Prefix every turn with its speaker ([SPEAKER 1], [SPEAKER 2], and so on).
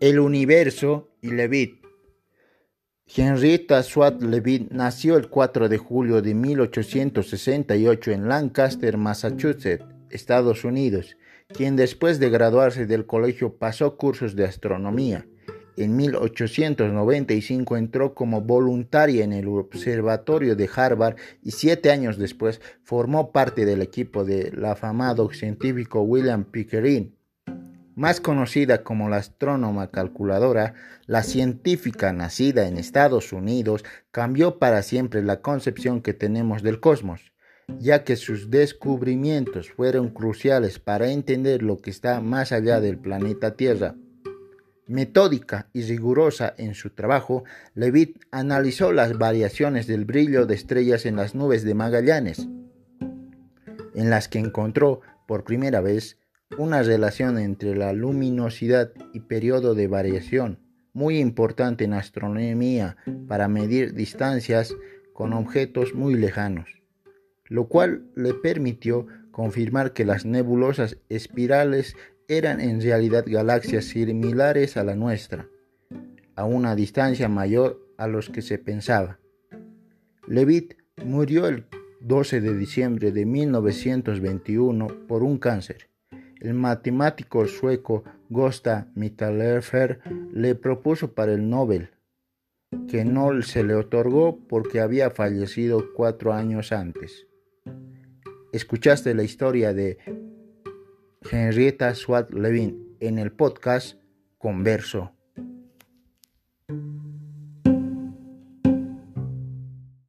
[SPEAKER 1] El universo y Levitt. Henrietta Swat Levitt nació el 4 de julio de 1868 en Lancaster, Massachusetts, Estados Unidos, quien después de graduarse del colegio pasó cursos de astronomía. En 1895 entró como voluntaria en el Observatorio de Harvard y siete años después formó parte del equipo del afamado científico William Pickering más conocida como la astrónoma calculadora, la científica nacida en Estados Unidos cambió para siempre la concepción que tenemos del cosmos, ya que sus descubrimientos fueron cruciales para entender lo que está más allá del planeta Tierra. Metódica y rigurosa en su trabajo, Levitt analizó las variaciones del brillo de estrellas en las nubes de Magallanes, en las que encontró por primera vez una relación entre la luminosidad y periodo de variación, muy importante en astronomía para medir distancias con objetos muy lejanos, lo cual le permitió confirmar que las nebulosas espirales eran en realidad galaxias similares a la nuestra, a una distancia mayor a los que se pensaba. Levitt murió el 12 de diciembre de 1921 por un cáncer. El matemático sueco Gosta Mitterlehrer le propuso para el Nobel, que no se le otorgó porque había fallecido cuatro años antes. Escuchaste la historia de Henrietta Swat Levin en el podcast Converso.